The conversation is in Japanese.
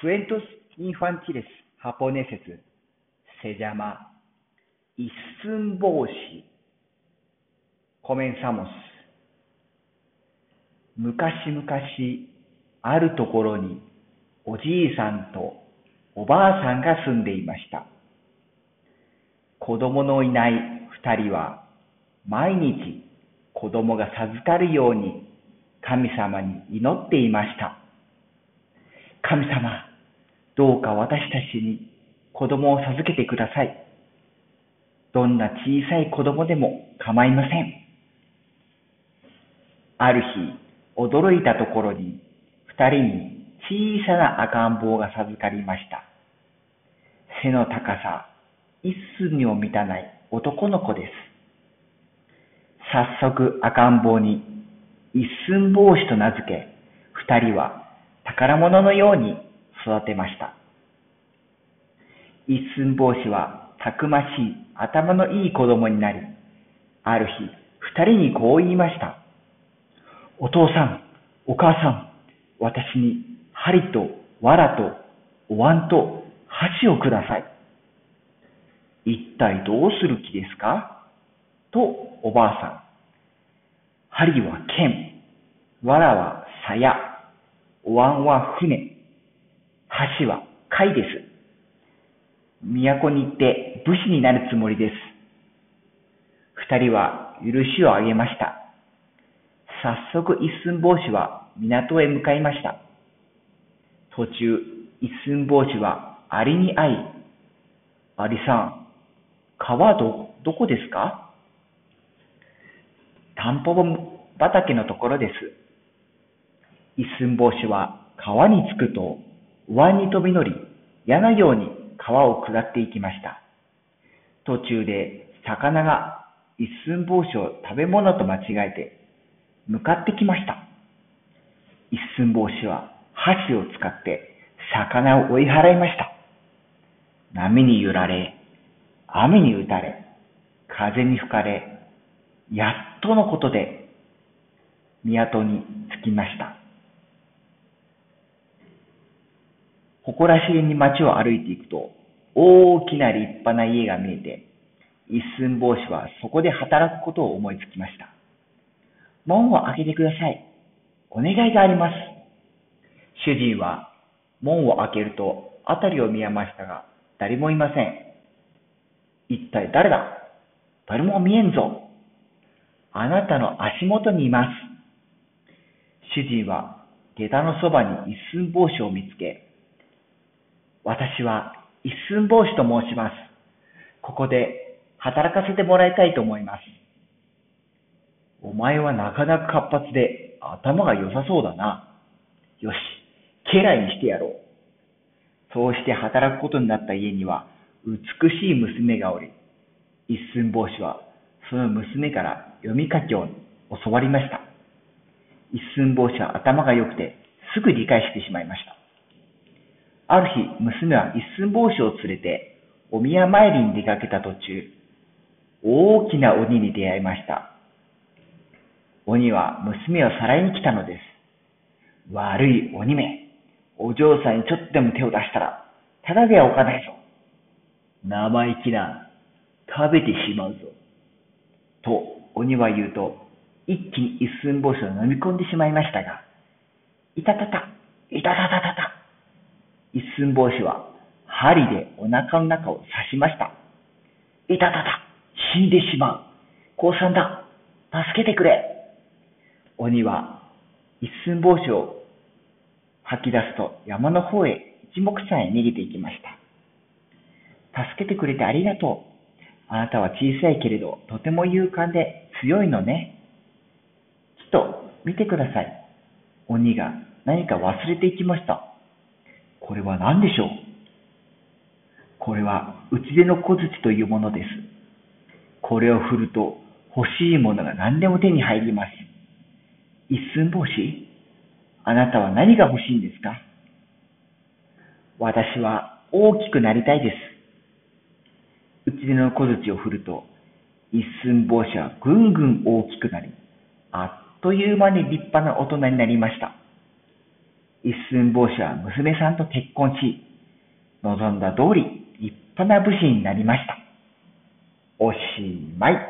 Cuentos infantiles japoneses se llama 一寸法師 Comenzamos. 昔々あるところにおじいさんとおばあさんが住んでいました。子供のいない二人は毎日子供が授かるように神様に祈っていました。神様、どうか私たちに子供を授けてください。どんな小さい子供でも構いません。ある日、驚いたところに二人に小さな赤ん坊が授かりました。背の高さ、一寸にも満たない男の子です。早速赤ん坊に一寸法師と名付け、二人は宝物のように育てました。一寸法師はたくましい頭のいい子供になり、ある日、二人にこう言いました。お父さん、お母さん、私に針と藁とお椀と箸をください。一体どうする気ですか？とおばあさん。針は剣、藁は鞘、お椀は船、箸は貝です。都に行って武士になるつもりです。二人は許しをあげました。早速一寸法師は港へ向かいました。途中、一寸法師はアリに会い、アリさん、川ど、どこですか？タンポポ畑のところです。一寸法師は川に着くと、湾に飛び乗り、矢のように川を下っていきました。途中で魚が一寸法師を食べ物と間違えて向かってきました。一寸法師は箸を使って魚を追い払いました。波に揺られ、雨に打たれ、風に吹かれ、やっとのことで港に着きました。誇らしげに街を歩いていくと、大きな立派な家が見えて、一寸法師はそこで働くことを思いつきました。門を開けてください。お願いがあります。主人は門を開けると辺りを見えましたが、誰もいません。一体誰だ？誰も見えんぞ。あなたの足元にいます。主人は下駄のそばに一寸法師を見つけ、私は一寸法師と申します。ここで働かせてもらいたいと思います。お前はなかなか活発で頭が良さそうだな。よし、家来にしてやろう。そうして働くことになった家には美しい娘がおり、一寸法師はその娘から読み書きを教わりました。一寸法師は頭が良くてすぐ理解してしまいました。ある日、娘は一寸法師を連れてお宮参りに出かけた途中、大きな鬼に出会いました。鬼は娘をさらいに来たのです。悪い鬼め、お嬢さんにちょっとでも手を出したら、ただではおかないぞ。生意気な、食べてしまうぞ。と鬼は言うと、一気に一寸法師を飲み込んでしまいましたが、いたたた、いたたたたた。寸法師は針でお腹の中を刺しました。いたたた、死んでしまう。降参だ。助けてくれ。鬼は一寸法師を吐き出すと山の方へ一目散へ逃げていきました。助けてくれてありがとう。あなたは小さいけれどとても勇敢で強いのね。ちょっと見てください。鬼が何か忘れていきました。これは何でしょう？これは打ち出の小槌というものです。これを振ると欲しいものが何でも手に入ります。一寸法師あなたは何が欲しいんですか？私は大きくなりたいです。打ち出の小槌を振ると、一寸法師はぐんぐん大きくなり、あっという間に立派な大人になりました。一寸法師は娘さんと結婚し、望んだ通り立派な武士になりました。おしまい。